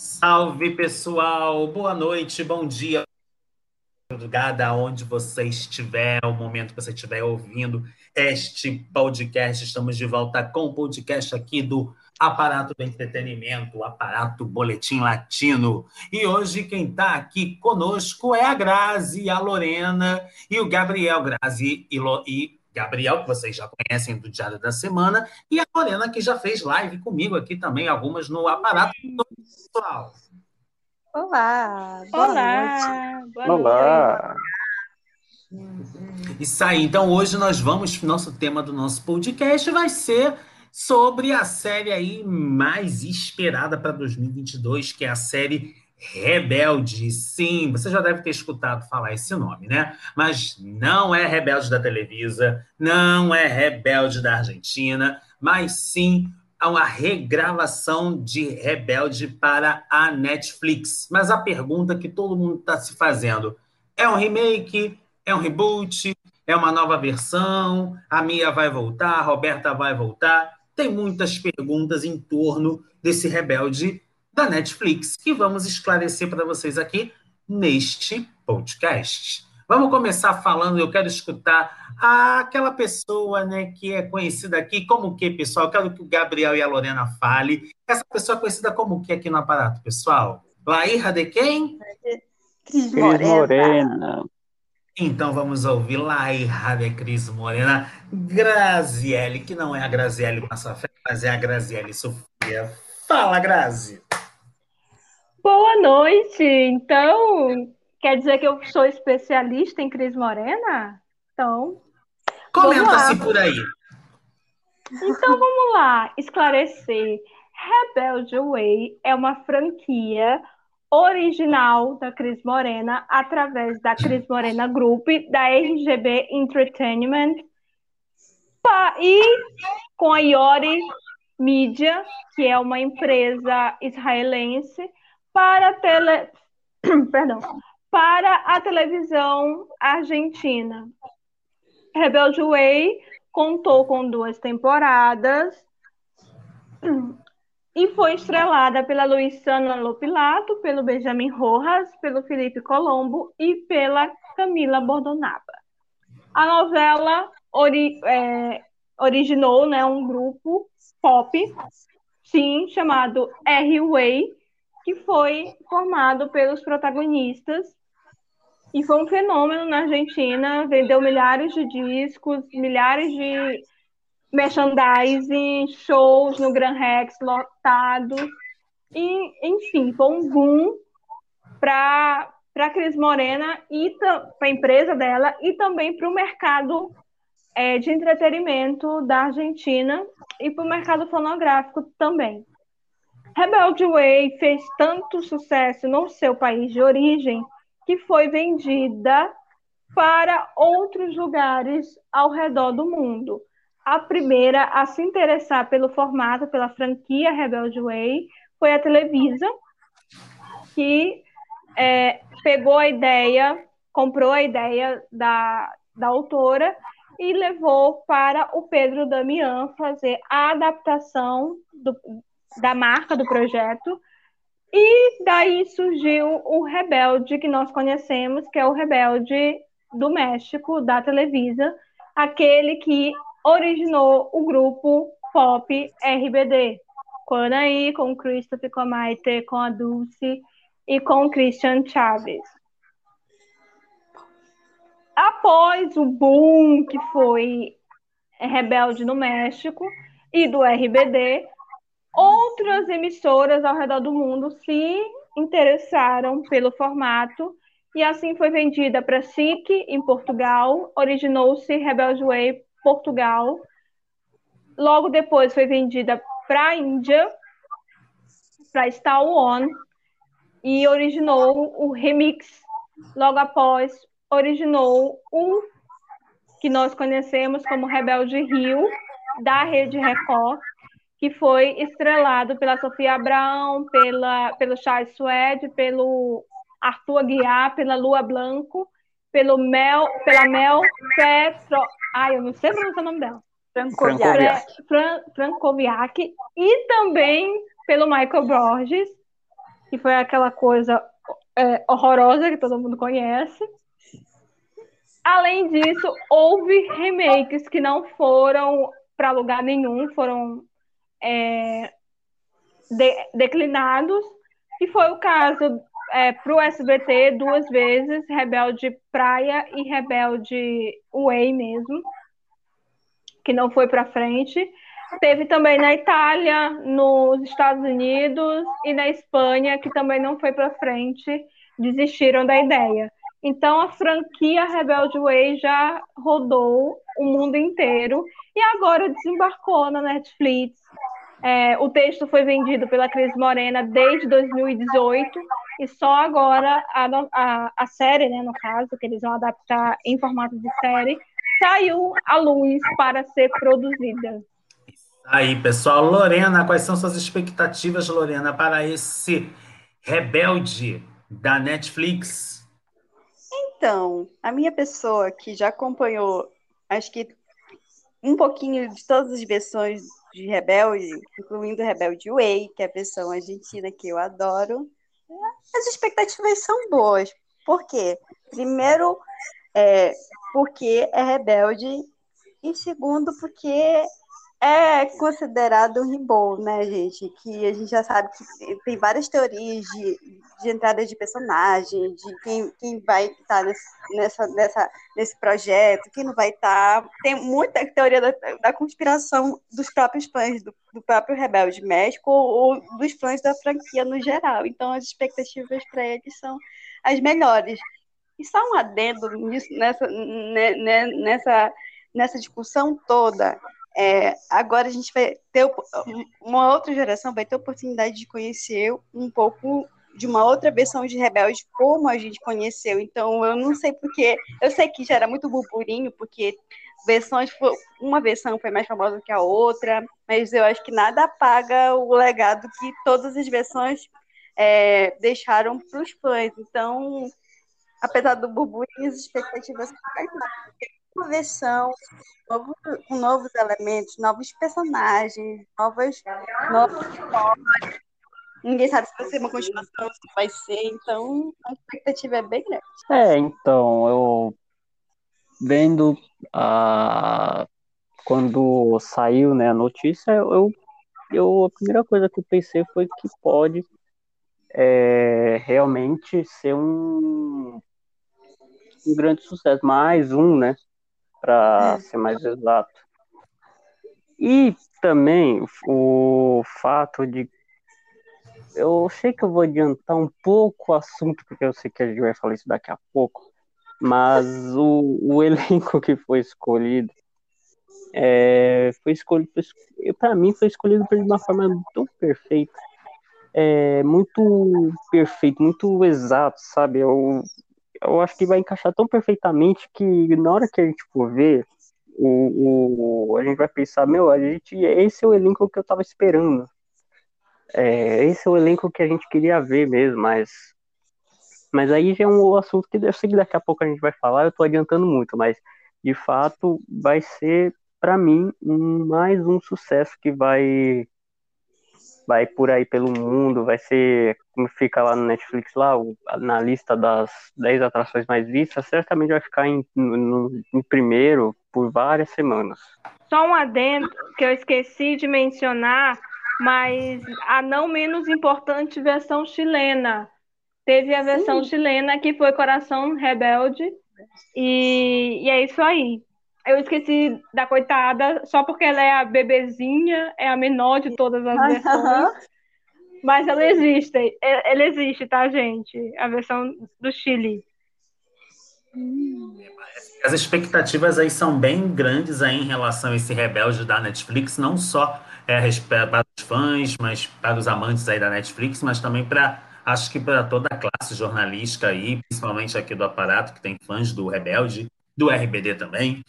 Salve pessoal, boa noite, bom dia, madrugada, onde você estiver, o momento que você estiver ouvindo este podcast. Estamos de volta com o podcast aqui do Aparato do Entretenimento, Aparato Boletim Latino. E hoje quem está aqui conosco é a Grazi, a Lorena e o Gabriel. Grazi e, Lo, e Gabriel, que vocês já conhecem do Diário da Semana, e a Lorena, que já fez live comigo aqui também, algumas no Aparato Pessoal. Olá! Boa Olá! Noite. Boa Olá! Noite. Isso aí, então hoje nós vamos, nosso tema do nosso podcast vai ser sobre a série aí mais esperada para 2022, que é a série Rebelde. Sim, você já deve ter escutado falar esse nome, né? Mas não é Rebelde da Televisa, não é Rebelde da Argentina, mas sim uma regravação de Rebelde para a Netflix. Mas a pergunta que todo mundo está se fazendo é um remake? É um reboot? É uma nova versão? A Mia vai voltar? A Roberta vai voltar? tem muitas perguntas em torno desse rebelde da Netflix que vamos esclarecer para vocês aqui neste podcast. Vamos começar falando, eu quero escutar aquela pessoa né, que é conhecida aqui como o que, pessoal? Eu quero que o Gabriel e a Lorena falem. Essa pessoa é conhecida como o que aqui no aparato, pessoal? Laíra de quem? Cris Morena. Morena. Então vamos ouvir Laíra de Cris Morena, Graziele, que não é a Graziele Massafé, mas é a Graziele Sofia. Fala, Grazi! Boa noite! Então, quer dizer que eu sou especialista em Cris Morena? Então. Comenta-se por aí. Então vamos lá, esclarecer. Rebelde Way é uma franquia original da Cris Morena através da Cris Morena Group, da RGB Entertainment e com a Iori Media, que é uma empresa israelense para tele... Perdão, para a televisão argentina. Rebelde Way contou com duas temporadas e foi estrelada pela Luciana Lopilato, pelo Benjamin Rojas, pelo Felipe Colombo e pela Camila Bordonaba. A novela ori é, originou né, um grupo pop, sim, chamado R-Way, que foi formado pelos protagonistas e foi um fenômeno na Argentina, vendeu milhares de discos, milhares de merchandising, shows no Gran Rex lotados. E, enfim, foi um boom para a Cris Morena e para a empresa dela e também para o mercado é, de entretenimento da Argentina e para o mercado fonográfico também. Rebelde Way fez tanto sucesso no seu país de origem que foi vendida para outros lugares ao redor do mundo. A primeira a se interessar pelo formato, pela franquia Rebelde Way, foi a Televisa, que é, pegou a ideia, comprou a ideia da, da autora e levou para o Pedro Damian fazer a adaptação do, da marca do projeto. E daí surgiu o Rebelde que nós conhecemos, que é o Rebelde do México, da Televisa, aquele que originou o grupo pop RBD, com a Anaí, com o Christopher, com a Maite, com a Dulce e com o Christian Chaves. Após o boom que foi Rebelde no México e do RBD, outras emissoras ao redor do mundo se interessaram pelo formato e assim foi vendida para SIC em Portugal, originou-se Rebelde Way Portugal. Logo depois foi vendida para a Índia, para Star One, e originou o remix. Logo após, originou o que nós conhecemos como Rebelde Rio, da Rede Record, que foi estrelado pela Sofia Abrão, pela, pelo Charles Suede, pelo Arthur Aguiar, pela Lua Blanco, pelo Mel, pela Mel Petro, Ai, eu não sei pronunciar o nome dela. Francoviak. Francoviak. E também pelo Michael Borges. que foi aquela coisa é, horrorosa que todo mundo conhece. Além disso, houve remakes que não foram para lugar nenhum, foram é, de, declinados, e foi o caso é, para o SBT duas vezes, Rebelde Praia e Rebelde Way mesmo, que não foi para frente. Teve também na Itália, nos Estados Unidos e na Espanha, que também não foi para frente, desistiram da ideia. Então a franquia Rebelde Way já rodou o mundo inteiro e agora desembarcou na Netflix. É, o texto foi vendido pela Cris Morena desde 2018 e só agora a, a, a série, né, no caso, que eles vão adaptar em formato de série, saiu à luz para ser produzida. Aí, pessoal. Lorena, quais são suas expectativas, Lorena, para esse Rebelde da Netflix? Então, a minha pessoa que já acompanhou, acho que um pouquinho de todas as versões de Rebelde, incluindo Rebelde Way, que é a versão argentina que eu adoro, as expectativas são boas. Por quê? Primeiro, é, porque é rebelde, e segundo, porque é considerado um rebol, né, gente? Que a gente já sabe que tem várias teorias de, de entrada de personagem, de quem, quem vai estar nesse, nessa, nessa, nesse projeto, quem não vai estar. Tem muita teoria da, da conspiração dos próprios fãs, do, do próprio Rebelde México ou, ou dos fãs da franquia no geral. Então, as expectativas para eles são as melhores. E só um adendo nisso, nessa, né, né, nessa, nessa discussão toda é, agora a gente vai ter uma outra geração vai ter oportunidade de conhecer um pouco de uma outra versão de Rebelde como a gente conheceu. Então eu não sei porque eu sei que já era muito burburinho porque versões uma versão foi mais famosa que a outra, mas eu acho que nada apaga o legado que todas as versões é, deixaram para os fãs. Então, apesar do burburinho, as expectativas uma versão novo, com novos elementos, novos personagens, novas, novas histórias. Ninguém sabe se vai ser uma continuação, se vai ser, então a expectativa é bem grande. É, então, eu vendo a quando saiu né, a notícia, eu, eu a primeira coisa que eu pensei foi que pode é, realmente ser um, um grande sucesso, mais um, né? Para é. ser mais exato. E também o fato de. Eu sei que eu vou adiantar um pouco o assunto, porque eu sei que a gente vai falar isso daqui a pouco, mas o, o elenco que foi escolhido é, foi escolhido, para mim, foi escolhido de uma forma tão perfeita, é, muito perfeito, muito exato, sabe? Eu, eu acho que vai encaixar tão perfeitamente que na hora que a gente for ver, o, o, a gente vai pensar, meu, a gente, esse é o elenco que eu tava esperando. É, esse é o elenco que a gente queria ver mesmo, mas mas aí já é um assunto que eu sei que daqui a pouco a gente vai falar, eu tô adiantando muito, mas de fato vai ser para mim mais um sucesso que vai vai por aí pelo mundo, vai ser, como fica lá no Netflix, lá, na lista das 10 atrações mais vistas, certamente vai ficar em, no, em primeiro por várias semanas. Só um adendo que eu esqueci de mencionar, mas a não menos importante versão chilena. Teve a versão Sim. chilena que foi Coração Rebelde, e, e é isso aí eu esqueci da coitada, só porque ela é a bebezinha, é a menor de todas as versões. Mas ela existe, ela existe, tá, gente? A versão do Chile. As expectativas aí são bem grandes aí em relação a esse Rebelde da Netflix, não só é, para os fãs, mas para os amantes aí da Netflix, mas também para, acho que para toda a classe jornalística aí, principalmente aqui do aparato, que tem fãs do Rebelde, do RBD também.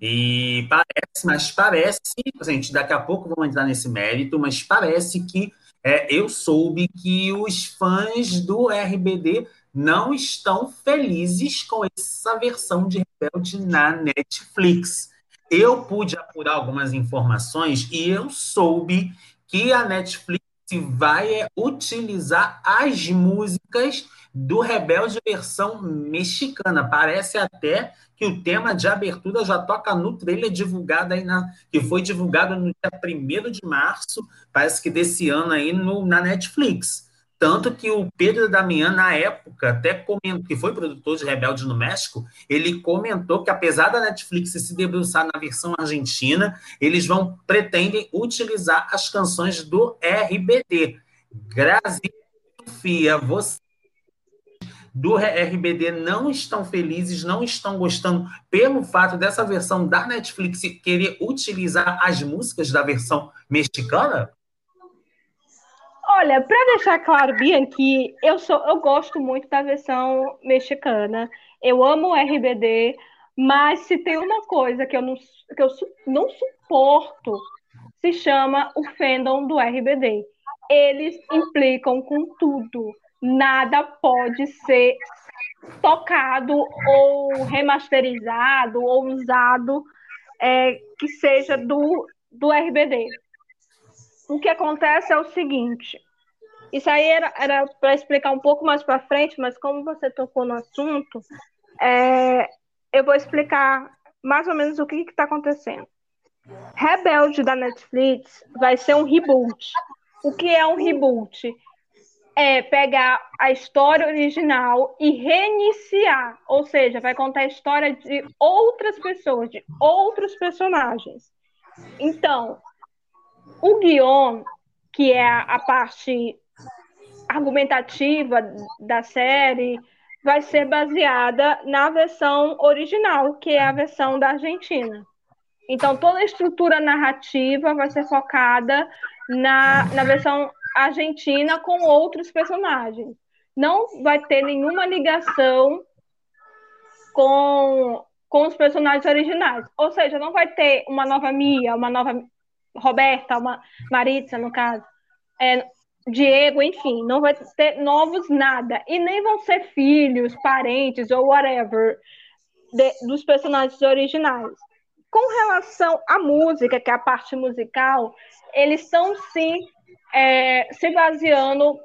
E parece, mas parece, gente, daqui a pouco vamos entrar nesse mérito, mas parece que é, eu soube que os fãs do RBD não estão felizes com essa versão de Rebelde na Netflix. Eu pude apurar algumas informações e eu soube que a Netflix vai utilizar as músicas do Rebelde versão mexicana. Parece até que o tema de abertura já toca no trailer divulgado aí na, que foi divulgado no dia 1 de março, parece que desse ano aí no, na Netflix. Tanto que o Pedro Damian, na época, até comentou, que foi produtor de Rebelde no México, ele comentou que apesar da Netflix se debruçar na versão argentina, eles vão pretendem utilizar as canções do RBD. Grazi Sofia, você do RBD não estão felizes, não estão gostando pelo fato dessa versão da Netflix querer utilizar as músicas da versão mexicana? Olha, para deixar claro, Bianchi, eu sou, eu gosto muito da versão mexicana. Eu amo o RBD, mas se tem uma coisa que eu não, que eu não suporto, se chama o fandom do RBD. Eles implicam com tudo nada pode ser tocado ou remasterizado ou usado é, que seja do, do RBD. O que acontece é o seguinte: isso aí era, para explicar um pouco mais para frente, mas como você tocou no assunto, é, eu vou explicar mais ou menos o que está acontecendo. Rebelde da Netflix vai ser um reboot. O que é um reboot? é pegar a história original e reiniciar, ou seja, vai contar a história de outras pessoas, de outros personagens. Então, o guion, que é a parte argumentativa da série, vai ser baseada na versão original, que é a versão da Argentina. Então, toda a estrutura narrativa vai ser focada na, na versão Argentina com outros personagens. Não vai ter nenhuma ligação com, com os personagens originais. Ou seja, não vai ter uma nova Mia, uma nova Roberta, uma Maritza, no caso. É, Diego, enfim, não vai ter novos nada. E nem vão ser filhos, parentes ou whatever de, dos personagens originais. Com relação à música, que é a parte musical, eles estão sim é, se baseando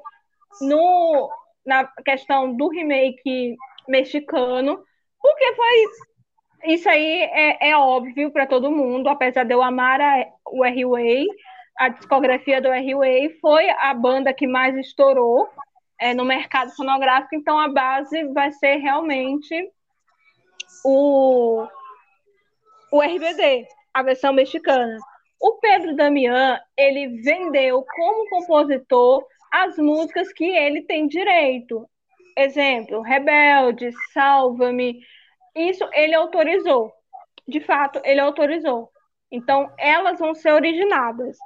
no, na questão do remake mexicano, porque foi. Isso aí é, é óbvio para todo mundo, apesar de eu amar a, o R-Way, a discografia do R-Way foi a banda que mais estourou é, no mercado fonográfico, então a base vai ser realmente o, o RBD, a versão mexicana. O Pedro Damian, ele vendeu como compositor as músicas que ele tem direito. Exemplo, Rebelde, Salva-me. Isso ele autorizou. De fato, ele autorizou. Então, elas vão ser originadas.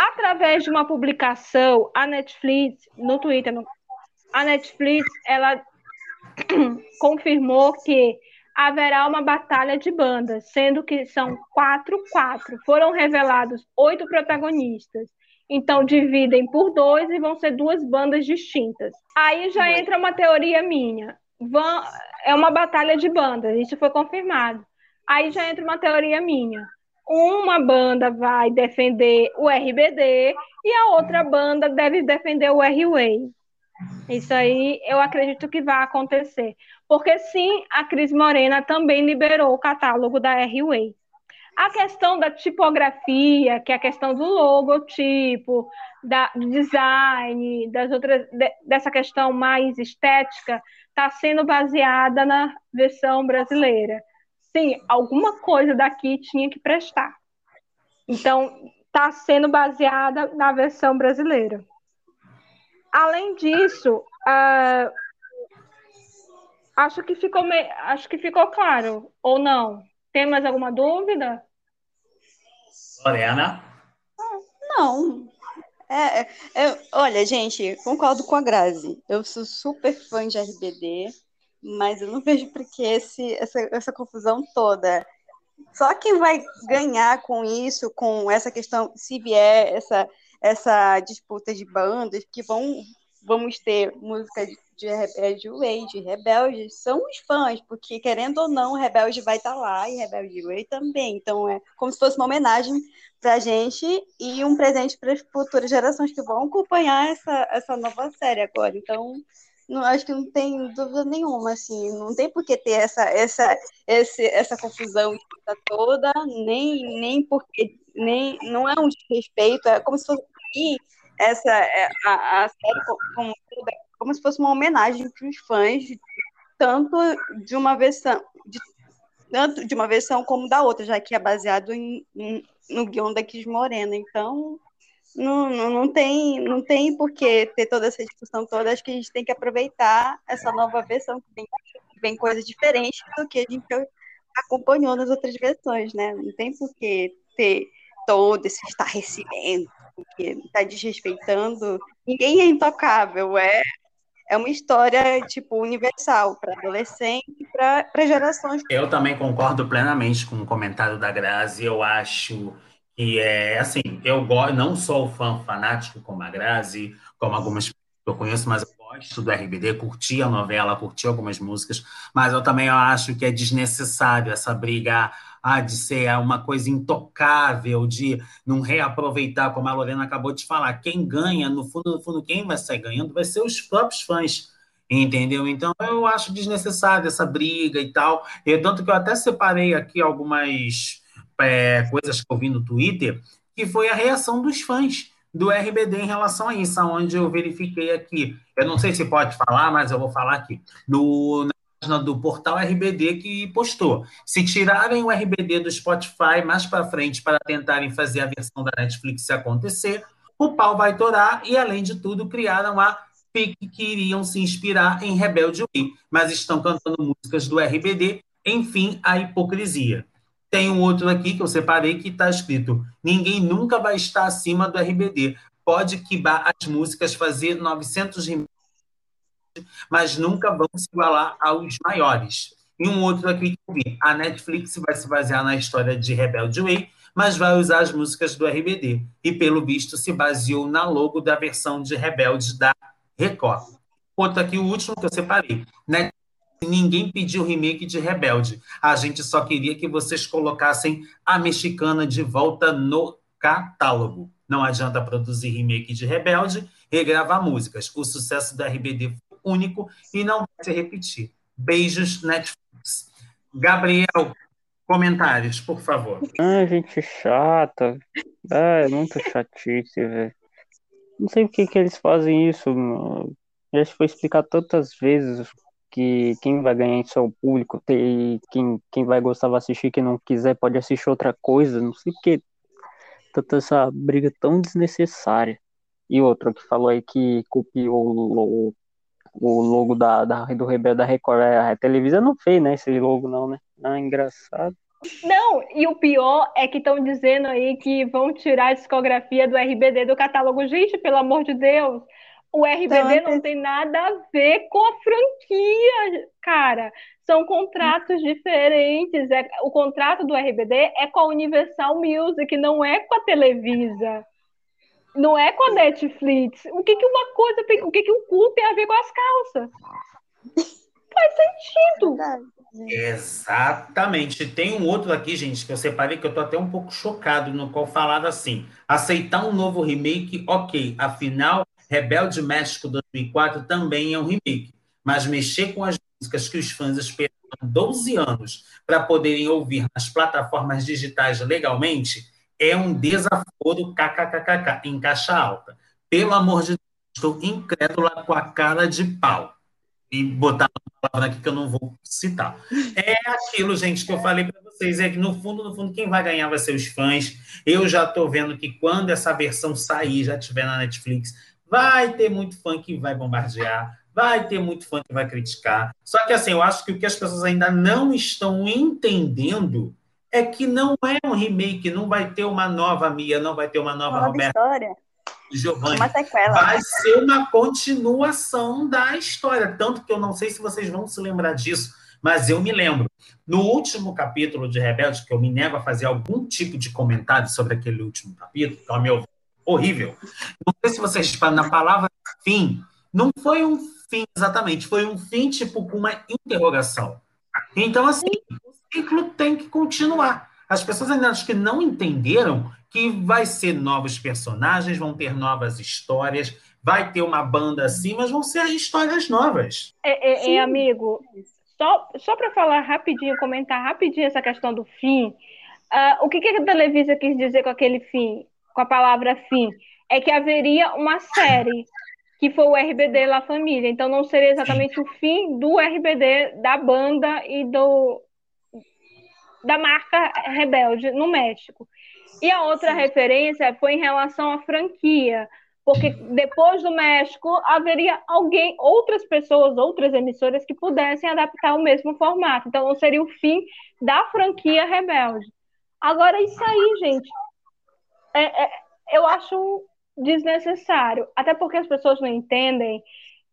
Através de uma publicação, a Netflix, no Twitter, a Netflix, ela confirmou que haverá uma batalha de bandas, sendo que são quatro, quatro. Foram revelados oito protagonistas. Então dividem por dois e vão ser duas bandas distintas. Aí já entra uma teoria minha. Vão, é uma batalha de bandas, isso foi confirmado. Aí já entra uma teoria minha. Uma banda vai defender o RBD e a outra banda deve defender o R-Way. Isso aí eu acredito que vai acontecer. Porque sim, a Cris Morena também liberou o catálogo da R-Way. A questão da tipografia, que é a questão do logotipo, da, do design, das outras, de, dessa questão mais estética, está sendo baseada na versão brasileira. Sim, alguma coisa daqui tinha que prestar. Então, está sendo baseada na versão brasileira. Além disso, uh, acho que ficou me... acho que ficou claro ou não. Tem mais alguma dúvida? Lorena? Não. É, é, olha, gente, concordo com a Grazi. Eu sou super fã de RBD, mas eu não vejo por que esse, essa, essa confusão toda. Só quem vai ganhar com isso, com essa questão, se vier essa, essa disputa de bandas, que vão vamos ter música de Way, de Rebelde, são os fãs, porque querendo ou não, Rebelde vai estar tá lá e Rebelde Way também. Então é como se fosse uma homenagem para a gente e um presente para as futuras gerações que vão acompanhar essa, essa nova série agora. Então, não, acho que não tem dúvida nenhuma, assim, não tem por que ter essa, essa, esse, essa confusão toda, nem, nem porque, nem, não é um desrespeito, é como se fosse essa, é, a, a série como, como se fosse uma homenagem para os fãs, tanto de uma versão, de, tanto de uma versão como da outra, já que é baseado em, em no guion da Cris Morena. Então, não, não, não, tem, não tem por que ter toda essa discussão toda. Acho que a gente tem que aproveitar essa nova versão, que vem, vem coisas diferentes do que a gente acompanhou nas outras versões, né? Não tem por que ter todo esse estarrecimento, que está desrespeitando. Ninguém é intocável, é, é uma história tipo universal para adolescente para gerações. Eu também concordo plenamente com o comentário da Grazi. Eu acho que é assim, eu gosto, não sou fã fanático como a Grazi, como algumas que eu conheço, mas eu gosto do RBD, curti a novela, curti algumas músicas, mas eu também acho que é desnecessário essa briga ah, de ser uma coisa intocável, de não reaproveitar, como a Lorena acabou de falar. Quem ganha, no fundo, no fundo, quem vai sair ganhando vai ser os próprios fãs. Entendeu? Então eu acho desnecessário essa briga e tal. E tanto que eu até separei aqui algumas é, coisas que eu vi no Twitter, que foi a reação dos fãs do RBD em relação a isso, onde eu verifiquei aqui. Eu não sei se pode falar, mas eu vou falar aqui. No, do portal RBD que postou. Se tirarem o RBD do Spotify mais para frente para tentarem fazer a versão da Netflix acontecer, o pau vai torar e, além de tudo, criaram a FIC que iriam se inspirar em Rebelde Way, mas estão cantando músicas do RBD, enfim, a hipocrisia. Tem um outro aqui que eu separei que está escrito: ninguém nunca vai estar acima do RBD. Pode quibar as músicas, fazer 900 mas nunca vão se igualar aos maiores. E um outro aqui que eu vi: a Netflix vai se basear na história de Rebelde Way, mas vai usar as músicas do RBD. E, pelo visto, se baseou na logo da versão de Rebelde da Record. Outro aqui, o último que eu separei. Netflix, ninguém pediu remake de Rebelde. A gente só queria que vocês colocassem a mexicana de volta no catálogo. Não adianta produzir remake de Rebelde, regravar músicas. O sucesso da RBD único e não vai se repetir. Beijos, Netflix. Gabriel, comentários, por favor. Ah, gente chata. É muito chatice, velho. Não sei por que, que eles fazem isso. Já foi explicar tantas vezes que quem vai ganhar isso é o público, e quem, quem vai gostar vai assistir, quem não quiser pode assistir outra coisa. Não sei por que tanta essa briga tão desnecessária. E outro que falou aí que copiou o, o logo da, da, do Rebelde da Record. A televisão não fez, né? Esse logo, não, né? Ah, engraçado. Não, e o pior é que estão dizendo aí que vão tirar a discografia do RBD do catálogo. Gente, pelo amor de Deus, o RBD então, não tem nada a ver com a franquia, cara. São contratos diferentes. É, o contrato do RBD é com a Universal Music, não é com a Televisa. Não é com a Netflix. O que, que uma coisa tem. O que, que um cu tem a ver com as calças? Faz sentido. Exatamente. Tem um outro aqui, gente, que eu separei que eu tô até um pouco chocado, no qual falado assim: aceitar um novo remake, ok. Afinal, Rebelde México 2004 também é um remake. Mas mexer com as músicas que os fãs esperam 12 anos para poderem ouvir nas plataformas digitais legalmente é um desaforo kkkk, em caixa alta. Pelo amor de Deus, estou incrédula com a cara de pau. E botar uma palavra aqui que eu não vou citar. É aquilo, gente, que eu falei para vocês, é que no fundo, no fundo, quem vai ganhar vai ser os fãs. Eu já estou vendo que quando essa versão sair, já estiver na Netflix, vai ter muito fã que vai bombardear, vai ter muito fã que vai criticar. Só que assim, eu acho que o que as pessoas ainda não estão entendendo é que não é um remake, não vai ter uma nova Mia, não vai ter uma nova, uma Roberta. História. Giovanni. Uma sequela. Vai ser uma continuação da história. Tanto que eu não sei se vocês vão se lembrar disso, mas eu me lembro. No último capítulo de Rebelde, que eu me nego a fazer algum tipo de comentário sobre aquele último capítulo, que é o meu horrível. Não sei se vocês, na palavra fim, Não foi um fim exatamente, foi um fim tipo com uma interrogação. Então, assim, o ciclo tem que continuar. As pessoas ainda acho que não entenderam que vai ser novos personagens, vão ter novas histórias, vai ter uma banda assim, mas vão ser histórias novas. É, é, é amigo, só, só para falar rapidinho, comentar rapidinho essa questão do fim, uh, o que, que a Televisa quis dizer com aquele fim, com a palavra fim? É que haveria uma série que foi o RBD La Família. Então não seria exatamente o fim do RBD da banda e do da marca Rebelde no México. E a outra referência foi em relação à franquia, porque depois do México haveria alguém, outras pessoas, outras emissoras que pudessem adaptar o mesmo formato. Então não seria o fim da franquia Rebelde. Agora isso aí, gente, é, é, eu acho desnecessário, até porque as pessoas não entendem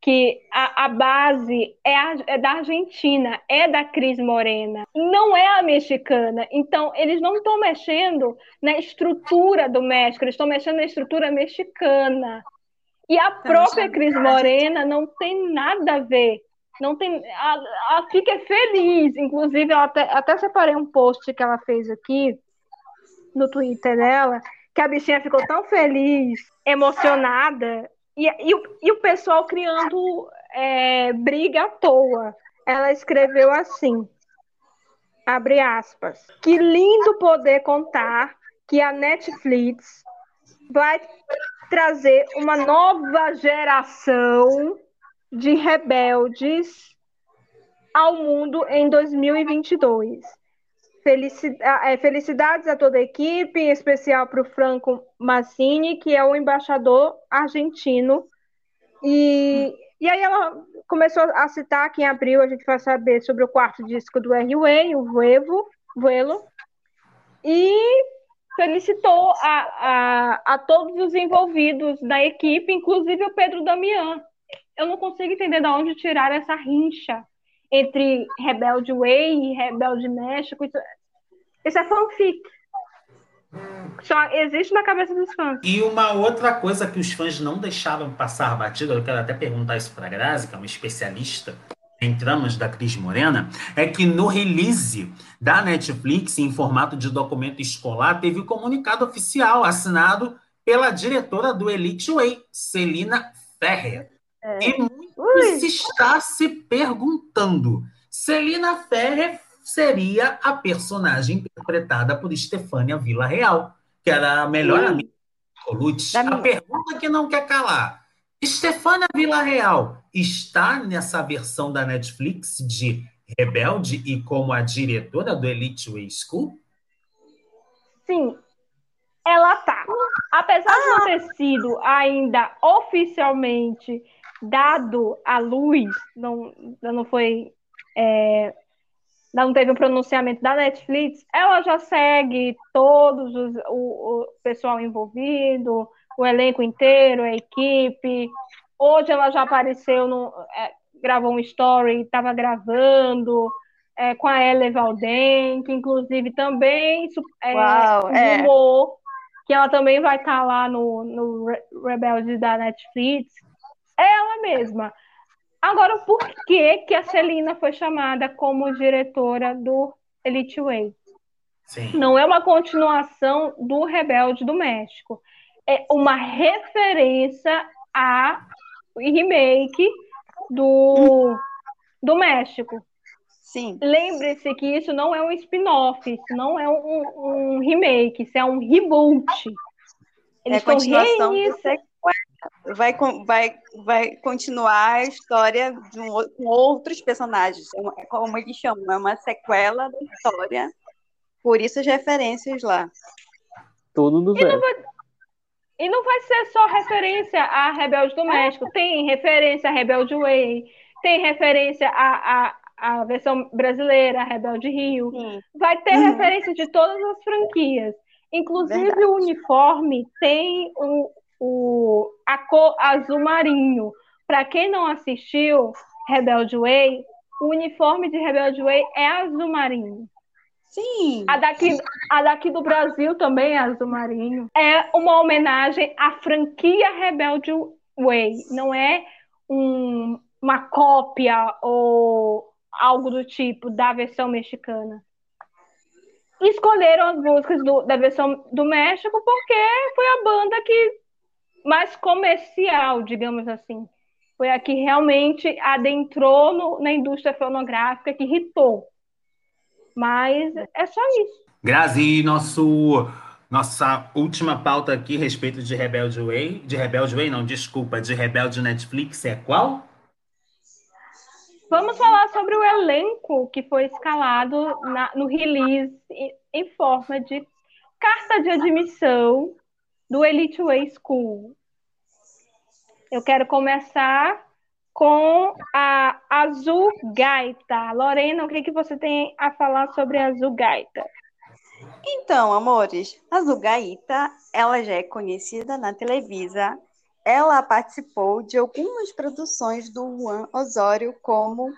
que a, a base é, a, é, da Argentina, é da Cris Morena, não é a mexicana. Então, eles não estão mexendo na estrutura do México, eles estão mexendo na estrutura mexicana. E a própria Cris Morena não tem nada a ver. Não tem. A, a fica feliz. Inclusive, eu até, até separei um post que ela fez aqui no Twitter dela, que a bichinha ficou tão feliz, emocionada, e, e, e o pessoal criando é, briga à toa. Ela escreveu assim, abre aspas, que lindo poder contar que a Netflix vai trazer uma nova geração de rebeldes ao mundo em 2022. É, felicidades a toda a equipe, em especial para o Franco Massini, que é o embaixador argentino. E, e aí ela começou a citar que em abril a gente vai saber sobre o quarto disco do R.U.A., o Vuevo, Vuelo, e felicitou a, a, a todos os envolvidos da equipe, inclusive o Pedro Damian. Eu não consigo entender de onde tirar essa rincha entre Rebelde Way e Rebelde México. Isso, isso é fanfic. Só existe na cabeça dos fãs. E uma outra coisa que os fãs não deixaram passar batida, eu quero até perguntar isso para a Grazi, que é uma especialista em tramas da Cris Morena, é que no release da Netflix, em formato de documento escolar, teve o um comunicado oficial assinado pela diretora do Elite Way, Celina Ferrer. É. E muito se está se perguntando: Celina Ferrer seria a personagem interpretada por Estefânia Vila Real, que era a melhor Sim. amiga de Colucci. A pergunta que não quer calar: Estefânia Vila Real está nessa versão da Netflix de Rebelde e como a diretora do Elite Way School? Sim, ela tá. Apesar de não ter sido ainda oficialmente dado à luz, não, não foi. É, não teve um pronunciamento da Netflix, ela já segue todos os, o, o pessoal envolvido, o elenco inteiro, a equipe. Hoje ela já apareceu no. É, gravou um story, estava gravando. É, com a Ellen Valden, que inclusive também é, Uau, é. que ela também vai estar tá lá no, no Rebelde da Netflix. É ela mesma. Agora, por que, que a Celina foi chamada como diretora do Elite Way? Sim. Não é uma continuação do Rebelde do México. É uma referência a remake do, do México. Sim. Lembre-se que isso não é um spin-off, isso não é um, um, remake, isso é um reboot. Eles é continuação vai, vai, vai continuar a história de um, com outros personagens. É, é como eles chamam, é uma sequela da história. Por isso as referências lá. Tudo do zero. E não vai ser só referência a Rebelde do México. Tem referência a Rebelde Way. Tem referência a, a, a versão brasileira, a Rebelde Rio. Sim. Vai ter hum. referência de todas as franquias. Inclusive Verdade. o uniforme tem o, o, a cor azul marinho. Para quem não assistiu Rebelde Way, o uniforme de Rebelde Way é azul marinho. Sim. A daqui, a daqui do Brasil também é azul marinho. É uma homenagem à franquia Rebelde Way. Não é um, uma cópia ou algo do tipo da versão mexicana. Escolheram as músicas do, da versão do México porque foi a banda que mais comercial, digamos assim. Foi a que realmente adentrou no, na indústria fonográfica, que hitou. Mas é só isso. Grazi, nosso nossa última pauta aqui a respeito de Rebelde Way, de Rebelde Way, não, desculpa, de Rebelde Netflix é qual? Vamos falar sobre o elenco que foi escalado na, no release em forma de carta de admissão do Elite Way School. Eu quero começar com a Azul Gaita. Lorena, o que, que você tem a falar sobre a Azul Gaita? Então, amores, a Zugaíta, ela já é conhecida na Televisa. Ela participou de algumas produções do Juan Osório como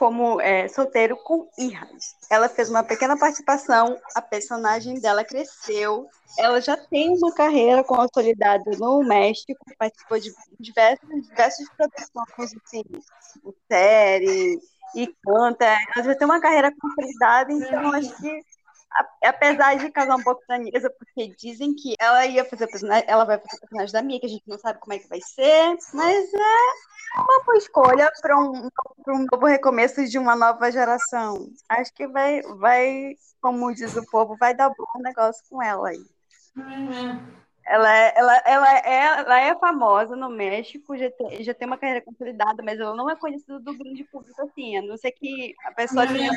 como é, solteiro com Irras. Ela fez uma pequena participação, a personagem dela cresceu, ela já tem uma carreira consolidada no México, participou de diversas, diversas produções, assim, série, e canta, ela já tem uma carreira consolidada, então acho que apesar de causar um pouco estranheza, porque dizem que ela ia fazer personagem, ela vai fazer o personagem da Mia, que a gente não sabe como é que vai ser, mas é uma boa escolha para um, um novo recomeço de uma nova geração. Acho que vai, vai, como diz o povo, vai dar bom negócio com ela aí. Ela é, ela, ela, é, ela é famosa no México, já tem, já tem uma carreira consolidada, mas ela não é conhecida do grande público assim, a não ser que a pessoa tenha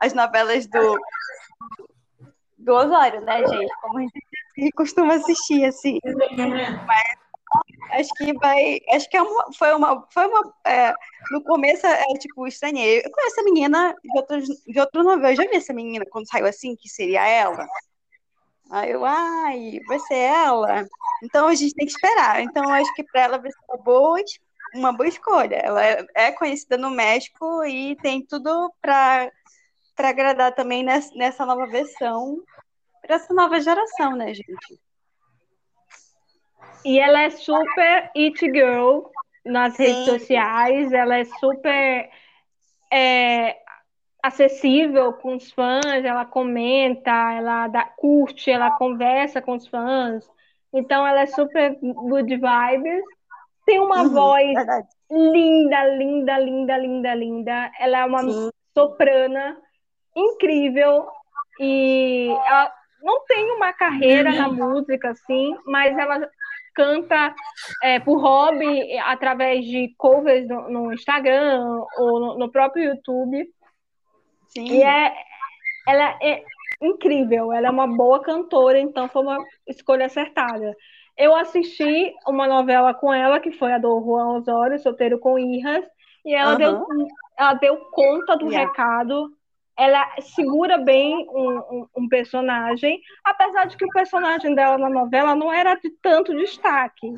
as novelas do, do Osório, né, gente? Como a gente costuma assistir, assim. Mas acho que vai. Acho que é uma, foi uma. Foi uma é, no começo, é, tipo, estranhei. Eu conheço a menina de, outros, de outra novela. Eu já vi essa menina quando saiu assim, que seria ela. Aí eu, ai, vai ser ela. Então a gente tem que esperar. Então acho que para ela vai ser uma boa, uma boa escolha. Ela é, é conhecida no México e tem tudo para para agradar também nessa, nova versão, para essa nova geração, né, gente? E ela é super it girl nas Sim. redes sociais, ela é super é, acessível com os fãs, ela comenta, ela dá, curte, ela conversa com os fãs. Então ela é super good vibes. Tem uma uhum, voz verdade. linda, linda, linda, linda, linda. Ela é uma Sim. soprana incrível e ela não tem uma carreira na música assim, mas ela canta é, por hobby através de covers no, no Instagram ou no, no, próprio YouTube. Sim. E é, ela é incrível, ela é uma boa cantora, então foi uma escolha acertada. Eu assisti uma novela com ela, que foi a do Juan Osório, Solteiro com Irras, e ela, uhum. deu, ela deu conta do yeah. recado ela segura bem um, um, um, personagem, apesar de que o personagem dela na novela não era de tanto destaque,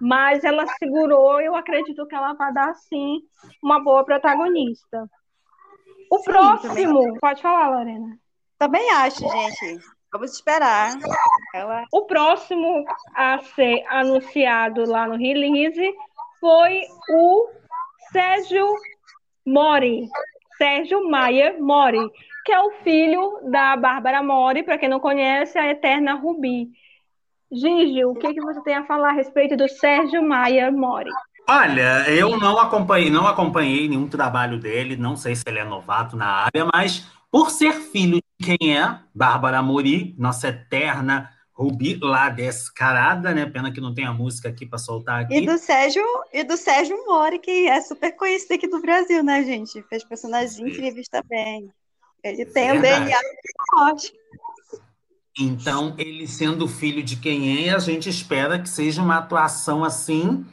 mas ela segurou eu acredito que ela vai dar, sim, uma boa protagonista. O sim, próximo, também. pode falar, Lorena. Também acho, gente. Vamos esperar. Ela... O próximo a ser anunciado lá no release foi o Sérgio Mori, Sérgio Maia Mori, que é o filho da Bárbara Mori, para quem não conhece, a eterna Rubi. Gigi, o que, que você tem a falar a respeito do Sérgio Maia Mori? Olha, eu não acompanhei, não acompanhei nenhum trabalho dele, não sei se ele é novato na área, mas por ser filho de quem é Bárbara Mori, nossa eterna Rubi lá descarada, né? Pena que não tem a música aqui para soltar aqui. E do Sérgio, e do Sérgio Mori, que é super conhecido aqui do Brasil, né, gente? Fez personagens incríveis também. Ele tem o DNA forte. Então, ele sendo filho de quem é, a gente espera que seja uma atuação assim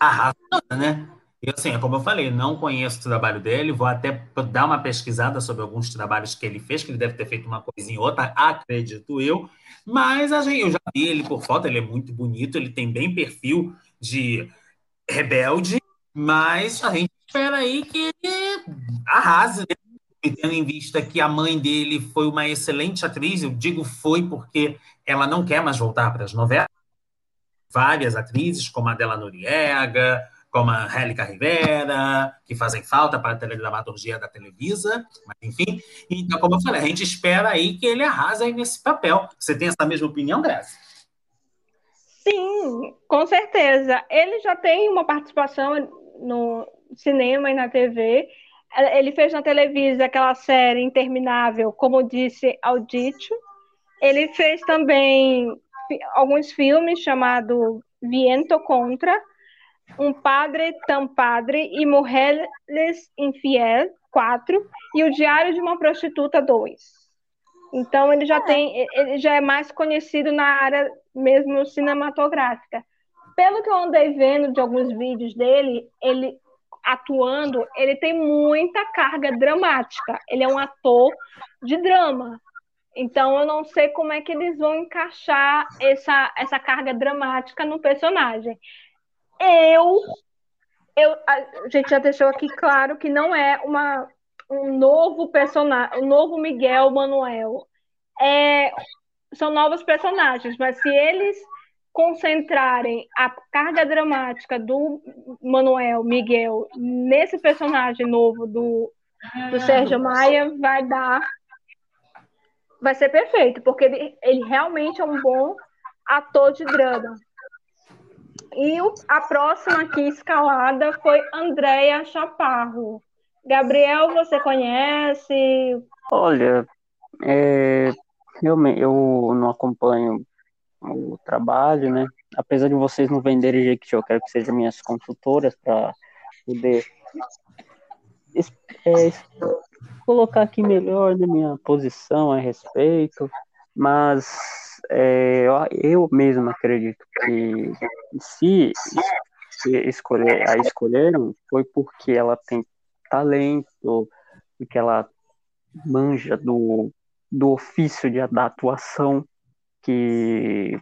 arrasada, né? E assim, é como eu falei, não conheço o trabalho dele, vou até dar uma pesquisada sobre alguns trabalhos que ele fez, que ele deve ter feito uma coisinha ou outra, acredito eu. Mas a gente, eu já vi ele por foto, ele é muito bonito, ele tem bem perfil de rebelde, mas a gente espera aí que ele arrase, né? tendo em vista que a mãe dele foi uma excelente atriz, eu digo foi porque ela não quer mais voltar para as novelas. várias atrizes, como a Adela Noriega, como a Rélica Rivera, que fazem falta para a teledramaturgia da Televisa, mas enfim. Então, como eu falei, a gente espera aí que ele arrase aí nesse papel. Você tem essa mesma opinião, Graça? Sim, com certeza. Ele já tem uma participação no cinema e na TV. Ele fez na Televisa aquela série interminável, como disse Auditio. Ele fez também alguns filmes chamado Viento Contra, Um Padre Tan Padre e Mujeres Infiel 4 e O Diário de uma Prostituta 2. Então ele já é. tem, ele já é mais conhecido na área mesmo cinematográfica. Pelo que eu andei vendo de alguns vídeos dele, ele atuando, ele tem muita carga dramática. Ele é um ator de drama. Então eu não sei como é que eles vão encaixar essa, essa carga dramática no personagem. Eu, eu a gente já deixou aqui claro que não é uma, um novo personagem, um novo Miguel Manuel. É, são novos personagens, mas se eles concentrarem a carga dramática do Manuel Miguel nesse personagem novo do, do Sérgio Maia, vai dar vai ser perfeito, porque ele, ele realmente é um bom ator de drama. E o, a próxima aqui escalada foi Andréia Chaparro. Gabriel, você conhece? Olha, é, realmente eu não acompanho o trabalho, né? Apesar de vocês não venderem Jequiti, eu quero que sejam minhas consultoras para poder é, colocar aqui melhor na minha posição a respeito, mas é, eu mesmo acredito que se, se escolher, a escolheram foi porque ela tem talento, porque ela manja do, do ofício de, da atuação, que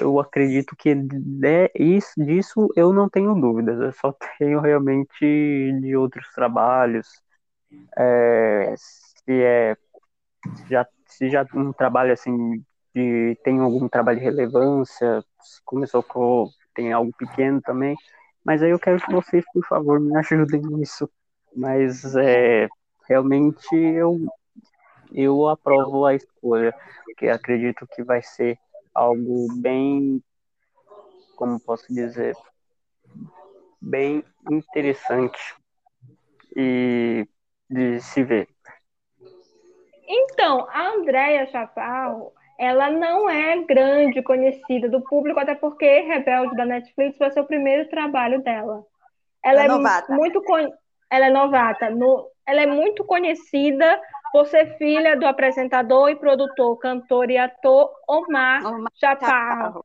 eu acredito que de, isso, disso eu não tenho dúvidas, eu só tenho realmente de outros trabalhos, é, se é já se já um trabalho assim de tem algum trabalho de relevância, começou com tem algo pequeno também, mas aí eu quero que vocês por favor me ajudem nisso, mas é realmente eu eu aprovo a escolha, porque acredito que vai ser algo bem como posso dizer bem interessante e de se ver? Então, a Andréia Chaparro, ela não é grande, conhecida do público, até porque Rebelde da Netflix vai ser o primeiro trabalho dela. Ela é, é novata. muito ela é novata, no... ela é muito conhecida por ser filha do apresentador e produtor, cantor e ator Omar, Omar Chaparro. Chaparro.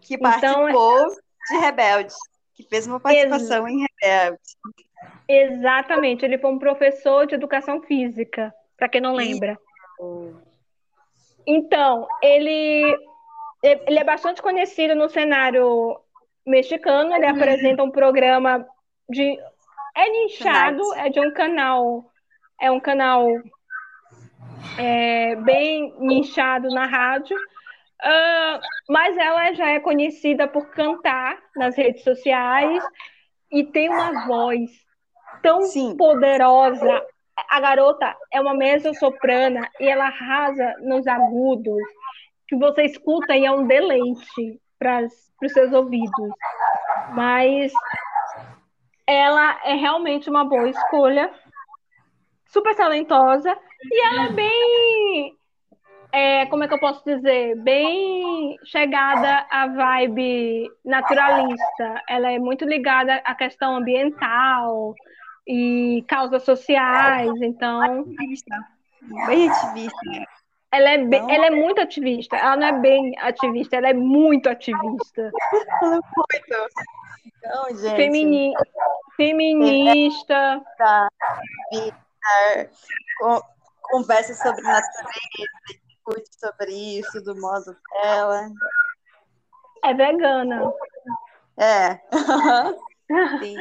Que então, participou então, de Rebelde, que fez uma participação ex... em Rebelde. Exatamente, ele foi um professor de educação física, para quem não lembra. Então, ele, ele é bastante conhecido no cenário mexicano, ele uhum. apresenta um programa de. É nichado, é de um canal. É um canal é, bem nichado na rádio. Uh, mas ela já é conhecida por cantar nas redes sociais e tem uma voz tão Sim. poderosa. A garota é uma mezzo-soprana e ela arrasa nos agudos, que você escuta e é um deleite para os seus ouvidos. Mas ela é realmente uma boa escolha, super talentosa, e ela é bem. É, como é que eu posso dizer? Bem chegada à vibe naturalista. Ela é muito ligada à questão ambiental, e causas sociais, então. Ativista. Bem ativista. Ela é, bem, ela é muito ativista. Ela não é bem ativista, ela é muito ativista. muito. Então, gente. Femini... Feminista. Tá. Conversa sobre natureza, discute sobre isso, do modo dela. É vegana. É. Sim.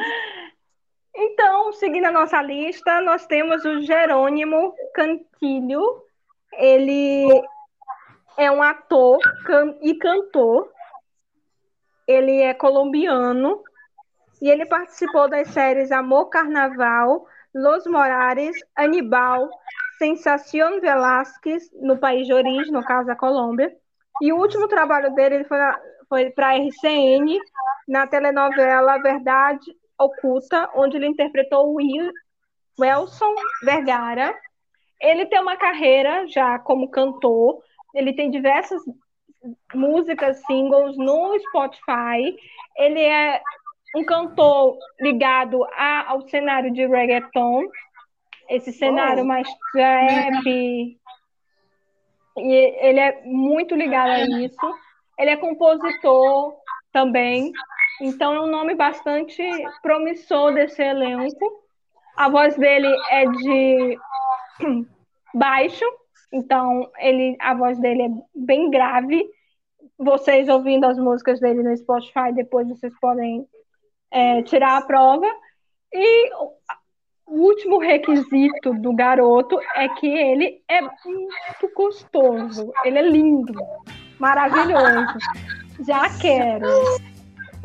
Então, seguindo a nossa lista, nós temos o Jerônimo Cantilho. Ele é um ator can e cantor. ele é colombiano e ele participou das séries Amor Carnaval, Los Morares, Anibal, Sensación Velázquez, no país de origem, no caso a Colômbia. E o último trabalho dele foi, foi para a RCN, na telenovela Verdade Oculta, onde ele interpretou o Will, Welson Vergara. Ele tem uma carreira já como cantor, ele tem diversas músicas, singles no Spotify. Ele é um cantor ligado a, ao cenário de reggaeton, esse cenário oh. mais trap. E ele é muito ligado a isso. Ele é compositor também, então é um nome bastante promissor desse elenco. A voz dele é de baixo, então ele, a voz dele é bem grave. Vocês ouvindo as músicas dele no Spotify, depois vocês podem é, tirar a prova. E o último requisito do garoto é que ele é muito gostoso. Ele é lindo, maravilhoso. Já quero.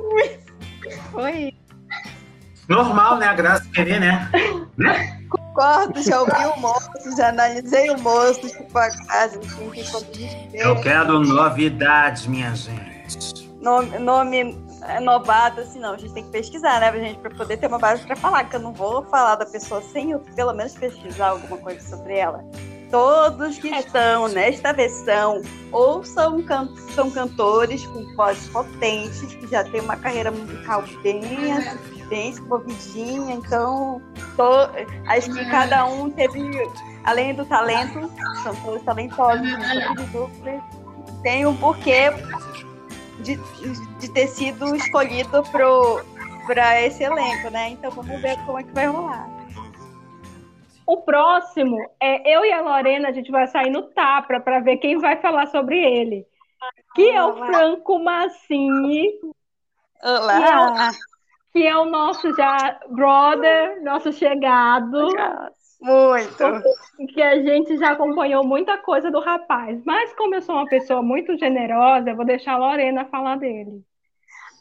Oi. Normal, né? A graça querer, né? Concordo, já ouvi o moço, já analisei o moço, tipo, a casa, Eu quero novidades, minha gente. Nome, nome é novato, assim, não. A gente tem que pesquisar, né, pra gente pra poder ter uma base para falar, que eu não vou falar da pessoa sem eu pelo menos pesquisar alguma coisa sobre ela. Todos que estão nesta versão ou são, can são cantores com vozes potentes, que já têm uma carreira musical bem, bem desenvolvidinha, então tô, acho que cada um teve, além do talento, são todos talentosos, tem um porquê de, de ter sido escolhido para esse elenco, né? Então vamos ver como é que vai rolar. O próximo é eu e a Lorena, a gente vai sair no tapa para ver quem vai falar sobre ele. Que é o Franco Massini. Olá. Que é, que é o nosso já brother, nosso chegado. Muito. Que a gente já acompanhou muita coisa do rapaz. Mas como eu sou uma pessoa muito generosa, eu vou deixar a Lorena falar dele.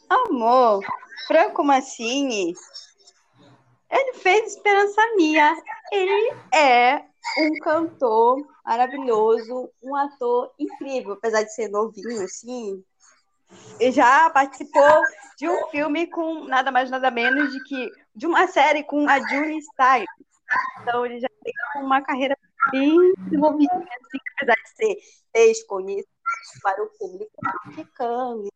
Amor, Franco Massini, ele fez Esperança Minha. Ele é um cantor maravilhoso, um ator incrível, apesar de ser novinho, assim. Ele já participou de um filme com nada mais nada menos de que de uma série com a Julie Stiles. Então ele já tem uma carreira bem desenvolvida, assim, apesar de ser desconhecido para o público africano.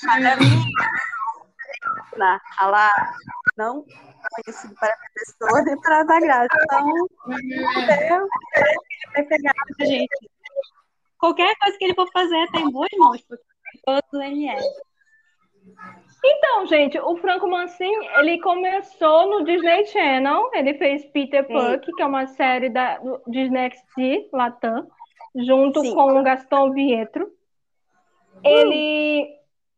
Para mim, na, lá, não conhecido para a pessoa nem para a graça. Então, vai pegar a gente. Qualquer coisa que ele for fazer tem boas mãos, porque todo ele é. Então, gente, o Franco Mancini, ele começou no Disney Channel, ele fez Peter Puck, que é uma série da Disney XD, Latam, junto Sim. com o Gaston Vietro. Ele,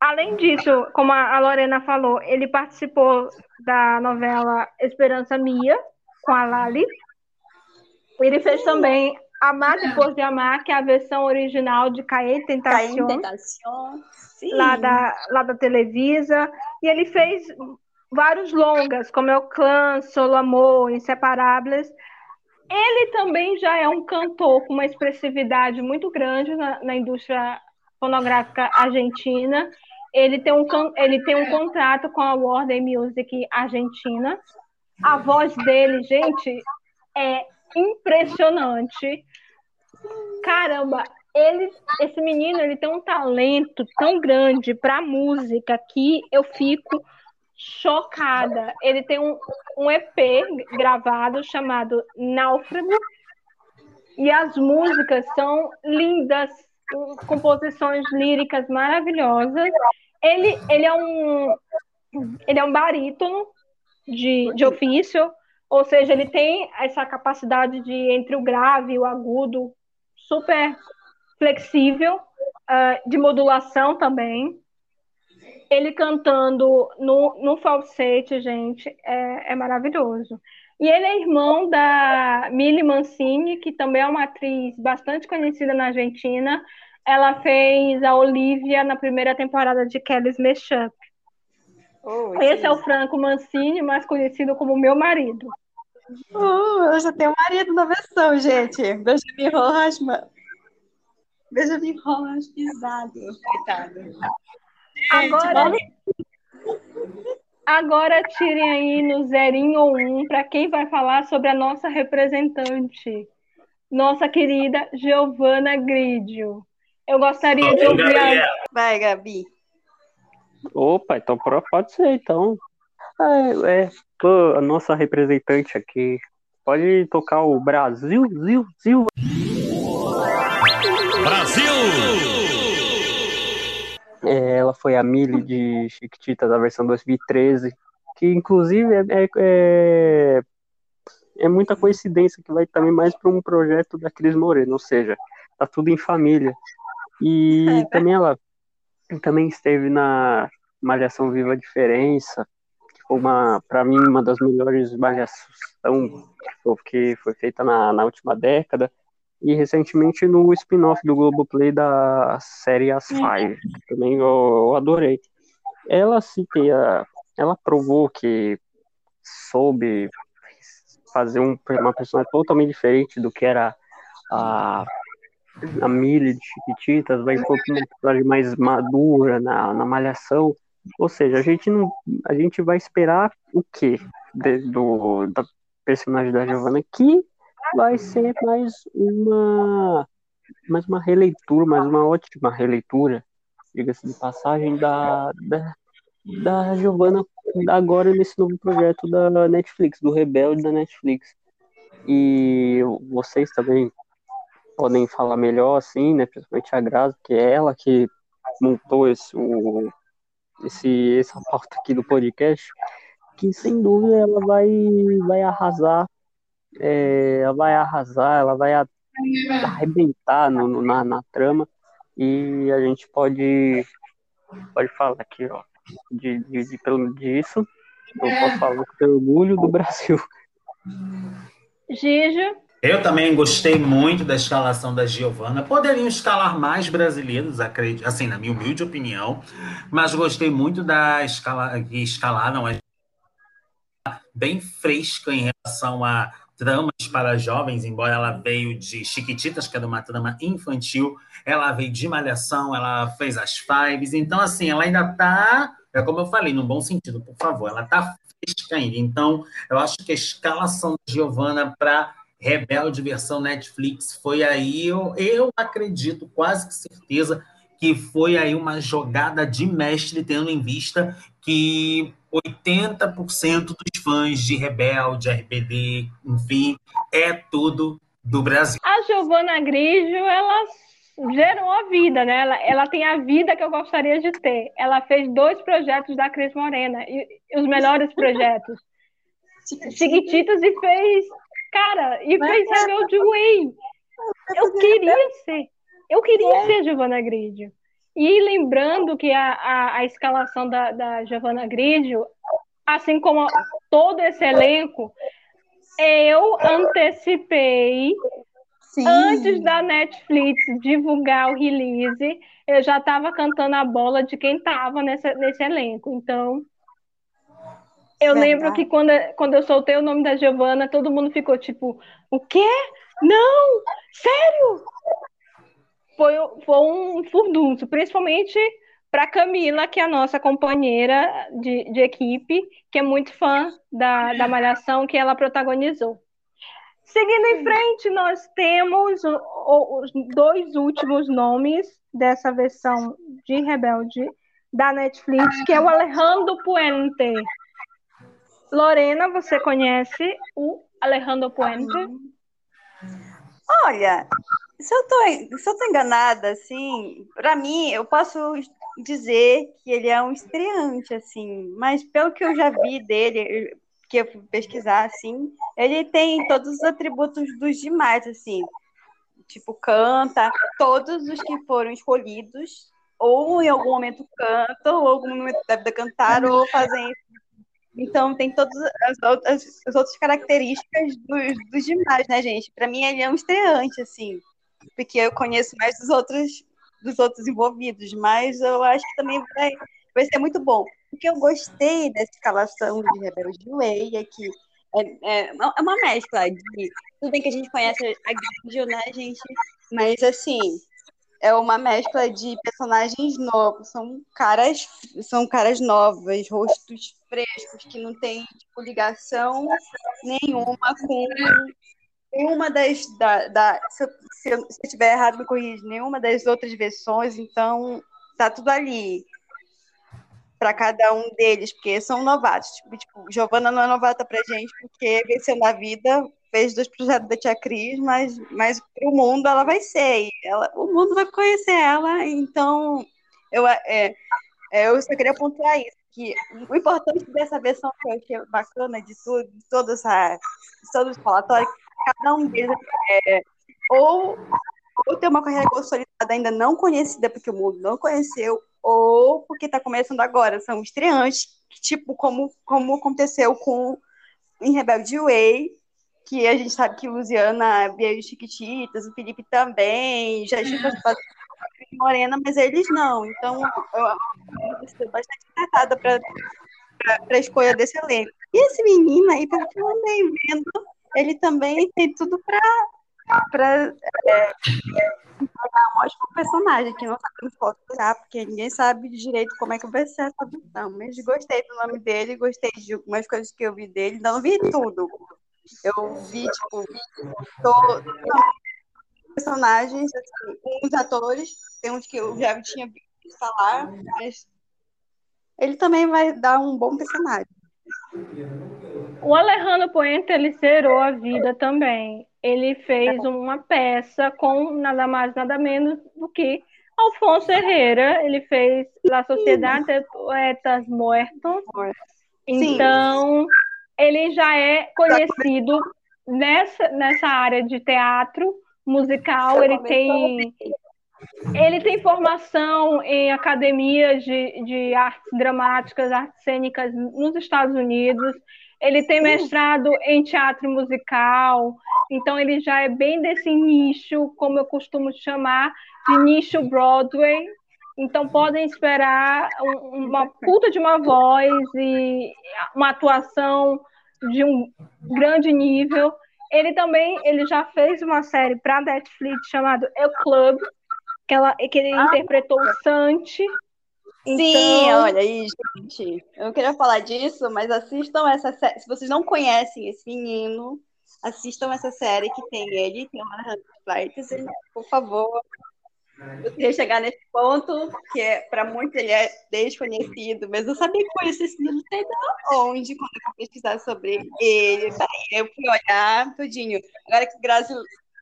além disso, como a Lorena falou, ele participou da novela Esperança Mia, com a Lali. Ele fez também Amar Depois de Amar, que é a versão original de Tentacion. Tentacion. Lá da, lá da Televisa. E ele fez vários longas, como é o Clã, Solo Amor, Inseparables. Ele também já é um cantor com uma expressividade muito grande na, na indústria fonográfica argentina. Ele tem, um, ele tem um contrato com a Warner Music Argentina. A voz dele, gente, é impressionante. Caramba, ele, esse menino, ele tem um talento tão grande para música que eu fico chocada. Ele tem um, um EP gravado chamado Náufrago e as músicas são lindas, composições líricas maravilhosas. Ele, ele é um ele é um barítono de, de ofício, ou seja, ele tem essa capacidade de, entre o grave e o agudo, super flexível, uh, de modulação também. Ele cantando no, no falsete, gente, é, é maravilhoso. E ele é irmão da Mili Mancini, que também é uma atriz bastante conhecida na Argentina. Ela fez a Olivia na primeira temporada de Kelly's Mashup. Oh, Esse é o Franco Mancini, mais conhecido como meu marido. Uh, eu já tenho marido na versão, gente. Benjamin Rojas, mano. Benjamin Rojas pisado. Coitado. Agora, agora tirem aí no zerinho ou um para quem vai falar sobre a nossa representante, nossa querida Giovana Gridio. Eu gostaria de ouvir a... Vai, Gabi. Opa, então pode ser, então. É, é, pô, a nossa representante aqui. Pode tocar o Brasil, Zil, Zil. É, ela foi a Millie de Chiquitita da versão 2013, que inclusive é, é, é, é muita coincidência que vai também mais para um projeto da Cris Moreno, ou seja, tá tudo em família. E também ela também esteve na Malhação Viva a Diferença, que foi uma, para mim, uma das melhores malhação que foi, feita na, na última década. E recentemente no spin-off do Globoplay da série As Five, que também eu, eu adorei. Ela se que a- ela provou que soube fazer um, uma personagem totalmente diferente do que era a, a Millie de Chiquititas, vai pra uma personagem mais madura na, na malhação. Ou seja, a gente não, a gente vai esperar o quê de- do, da personagem da Giovanna que vai ser mais uma mais uma releitura, mais uma ótima releitura, diga-se de passagem, da, da, da Giovanna agora nesse novo projeto da Netflix, do Rebelde da Netflix. E vocês também podem falar melhor, assim, né? Principalmente a Grazi, que é ela que montou esse, o, esse, essa pauta aqui do podcast, que sem dúvida ela vai, vai arrasar, é, ela vai arrasar, ela vai arrebentar no, no- na, na trama e a gente pode pode falar aqui, ó, de, de, de pelo disso, eu posso falar com orgulho do Brasil. Gigi, Eu também gostei muito da escalação da Giovanna. Poderiam escalar mais brasileiros, acredito, assim, na minha humilde opinião, mas gostei muito da escala que escalaram a bem fresca em relação a tramas para jovens, embora ela veio de Chiquititas, que era uma trama infantil, ela veio de Malhação, ela fez as Fives, então assim, ela ainda tá, é como eu falei, no bom sentido, por favor, ela tá fresca ainda. Então, eu acho que a escalação da Giovanna para Rebelde versão Netflix foi aí, eu, eu acredito, quase que certeza, que foi aí uma jogada de mestre, tendo em vista que 80% dos fãs de Rebelde, RBD, enfim, é tudo do Brasil. a Giovana Grigio, ela gerou a vida, né? Ela, ela tem a vida que eu gostaria de ter. Ela fez dois projetos da Cris Morena, e, e os melhores projetos. Chiquititas e fez, cara, e fez Rebelde Way. Eu queria ser, eu queria ser Giovana Grigio. E lembrando que a, a, a escalação da, da Giovana Grigio, assim como todo esse elenco, eu antecipei Sim. Antes da Netflix divulgar o release, eu já estava cantando a bola de quem estava nesse elenco. Então, eu Verdade. lembro que quando, quando eu soltei o nome da Giovanna, todo mundo ficou tipo: o quê? Não! Sério? Foi, foi um furdunço, principalmente para Camila, que é a nossa companheira de, de equipe, que é muito fã da, da Malhação que ela protagonizou. Seguindo em frente, nós temos os dois últimos nomes dessa versão de Rebelde da Netflix, que é o Alejandro Puente. Lorena, você conhece o Alejandro Puente? Olha, se eu tô, se eu tô enganada, assim, pra mim, eu posso dizer que ele é um estreante, assim, mas pelo que eu já vi dele, que eu fui pesquisar, assim, ele tem todos os atributos dos demais, assim, tipo, canta, todos os que foram escolhidos, ou em algum momento cantam, ou em algum momento deve cantar, ou fazem então, tem todas as outras, as outras características dos, dos demais, né, gente? Para mim, ele é um estreante, assim, porque eu conheço mais dos outros dos outros envolvidos, mas eu acho que também vai, vai ser muito bom. O que eu gostei dessa escalação de Rebelde Way é que é, é, é uma mescla de. Tudo bem que a gente conhece a Gangel, né, gente? Mas assim, é uma mescla de personagens novos, são caras, são caras novas, rostos frescos que não tem tipo, ligação nenhuma com nenhuma das da, da se, eu, se, eu, se eu tiver errado me corrija, nenhuma das outras versões, então tá tudo ali para cada um deles, porque são novatos. Tipo, tipo, Giovana não é novata pra gente, porque venceu na vida, fez dois projetos da Tia Cris, mas, mas o mundo ela vai ser. Ela, o mundo vai conhecer ela, então eu, é, é, eu só queria pontuar isso, que o importante dessa versão que eu achei bacana de tudo, de toda essa, de todos os falatórios, cada um deles é, ou, ou ter uma carreira consolidada ainda não conhecida, porque o mundo não conheceu, ou porque está começando agora, são estreantes, tipo como, como aconteceu com em Rebelde Way, que a gente sabe que Luciana veio Chiquititas, o Felipe também, já tinha participado Morena, mas eles não. Então, eu estou bastante encantada para a escolha desse elenco. E esse menino aí, pelo que eu andei vendo, ele também tem tudo para é, um ótimo personagem, que não sabemos qual será, porque ninguém sabe direito como é que vai ser essa. Mas gostei do nome dele, gostei de algumas coisas que eu vi dele, não vi tudo, eu vi, tipo, tô, personagens, assim, uns atores, tem uns que eu já tinha visto falar, mas ele também vai dar um bom personagem. O Alejandro Puente, ele zerou a vida também. Ele fez uma peça com nada mais, nada menos do que Alfonso Herrera. Ele fez La Sociedade de Poetas Muertos. Então, ele já é conhecido nessa, nessa área de teatro musical. Ele tem, ele tem formação em academias de, de artes dramáticas, artes cênicas nos Estados Unidos. Ele tem mestrado em teatro musical, então ele já é bem desse nicho, como eu costumo chamar, de nicho Broadway, então podem esperar uma puta de uma voz e uma atuação de um grande nível. Ele também ele já fez uma série para Netflix chamada El Club, que, ela, que ele ah, interpretou o Santi. Então... Sim, olha aí, gente. Eu não queria falar disso, mas assistam essa série. Se vocês não conhecem esse menino, assistam essa série que tem ele, tem o Alejandro Flights, por favor, eu queria chegar nesse ponto, que é, para muitos ele é desconhecido, mas eu sabia que conhecia esse livro desde onde, quando eu pesquisar sobre ele. Daí eu fui olhar tudinho. Agora que o Grazi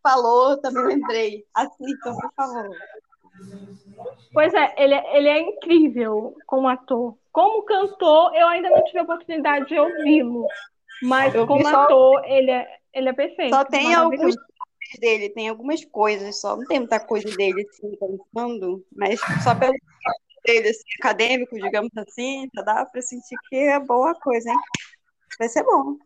falou, também lembrei. Assistam, por favor. Pois é, ele, é, ele é incrível como ator. Como cantor, eu ainda não tive a oportunidade de ouvi-lo. Mas como só... ator, ele é, ele é perfeito. Só tem alguns dele, tem algumas coisas só, não tem muita coisa dele assim, cantando, mas só pelo dele assim, acadêmico, digamos assim, já dá para sentir que é boa coisa, hein? Vai ser bom.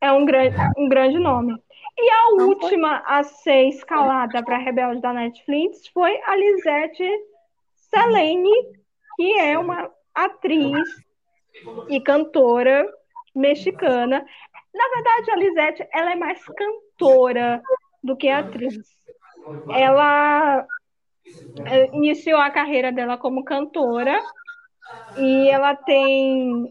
É um grande, um grande nome. E a não última foi? a ser escalada para Rebelde da Netflix foi a Lisette Selene, que é uma atriz e cantora mexicana. Na verdade, a Lisette ela é mais cantora do que atriz. Ela é, iniciou a carreira dela como cantora e ela tem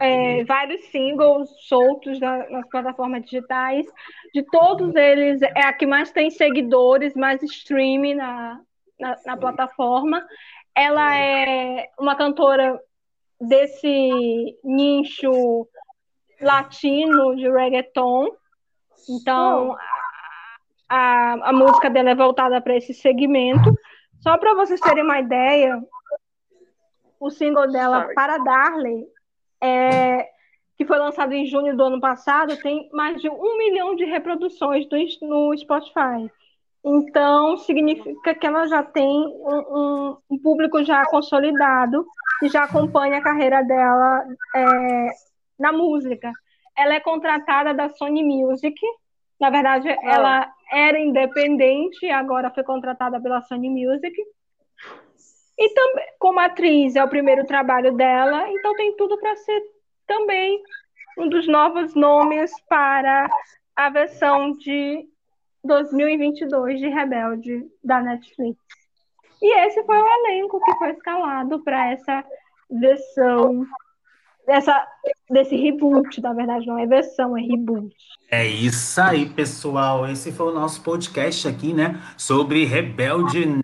é, vários singles soltos na, nas plataformas digitais. De todos eles, é a que mais tem seguidores, mais streaming na, na, na plataforma. Ela é uma cantora desse nicho latino de reggaeton. Então, a, a música dela é voltada para esse segmento. Só para vocês terem uma ideia, o single dela, Sorry. Para Darley, é, que foi lançado em junho do ano passado, tem mais de um milhão de reproduções do, no Spotify. Então, significa que ela já tem um, um, público já consolidado e já acompanha a carreira dela é, na música. Ela é contratada da Sony Music Na verdade, oh. ela era independente, agora foi contratada pela Sony Music. E também, como atriz, é o primeiro trabalho dela, então tem tudo para ser também um dos novos nomes para a versão de 2022 de Rebelde da Netflix. E esse foi o elenco que foi escalado para essa versão dessa, desse reboot, na verdade, não é versão, é reboot. É isso aí, pessoal. Esse foi o nosso podcast aqui, né? Sobre Rebelde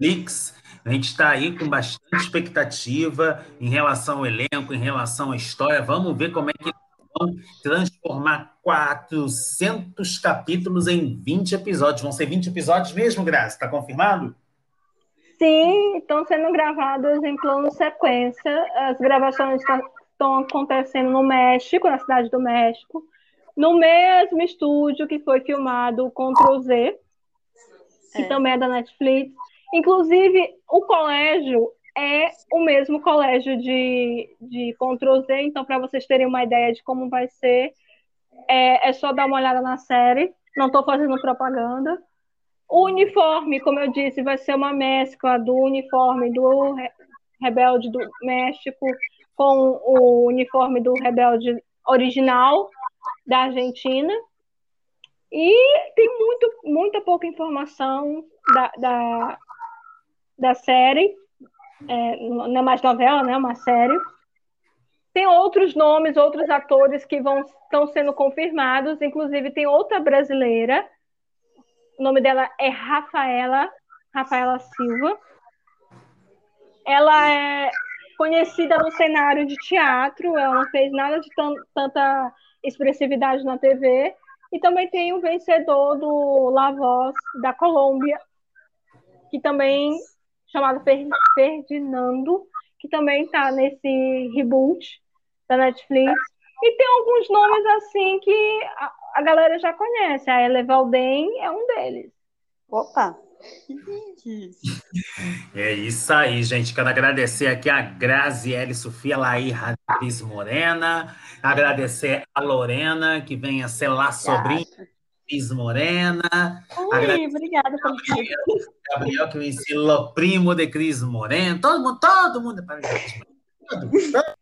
Netflix. A gente está aí com bastante expectativa em relação ao elenco, em relação à história. Vamos ver como é que vão transformar 400 capítulos em 20 episódios. Vão ser 20 episódios mesmo, Graça? Está confirmado? Sim, estão sendo gravadas em plano sequência. As gravações estão acontecendo no México, na cidade do México, no mesmo estúdio que foi filmado o Ctrl Z, que é. também é da Netflix. Inclusive, o colégio é o mesmo colégio de, de Ctrl Z, então, para vocês terem uma ideia de como vai ser, é, é só dar uma olhada na série. Não estou fazendo propaganda. O uniforme, como eu disse, vai ser uma mescla do uniforme do Rebelde do México com o uniforme do Rebelde original da Argentina. E tem muito, muita pouca informação da, da, da série. É, não é mais novela, né? É uma série. Tem outros nomes, outros atores que vão estão sendo confirmados. Inclusive, tem outra brasileira o nome dela é Rafaela, Rafaela Silva. Ela é conhecida no cenário de teatro, ela não fez nada de tanta expressividade na TV. E também tem o vencedor do La Voz da Colômbia, que também chamado Ferdinando, que também está nesse reboot da Netflix. E tem alguns nomes assim que a galera já conhece. A Elevalden é um deles. Opa! É isso aí, gente. Quero agradecer aqui a Graziele Sofia Laí Cris Morena. Agradecer a Lorena, que vem a ser lá sobrinha Cris Morena. Ui, obrigada pelo Gabriel, que me ensinou primo de Cris Morena. Todo mundo, todo mundo. Todo, todo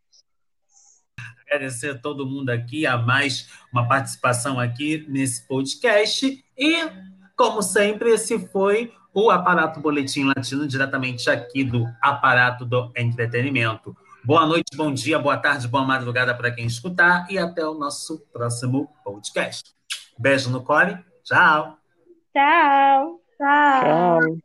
agradecer a todo mundo aqui, a mais uma participação aqui nesse podcast. E, como sempre, esse foi o Aparato Boletim Latino, diretamente aqui do Aparato do Entretenimento. Boa noite, bom dia, boa tarde, boa madrugada para quem escutar e até o nosso próximo podcast. Beijo no core. Tchau. Tchau. Tchau. Tchau.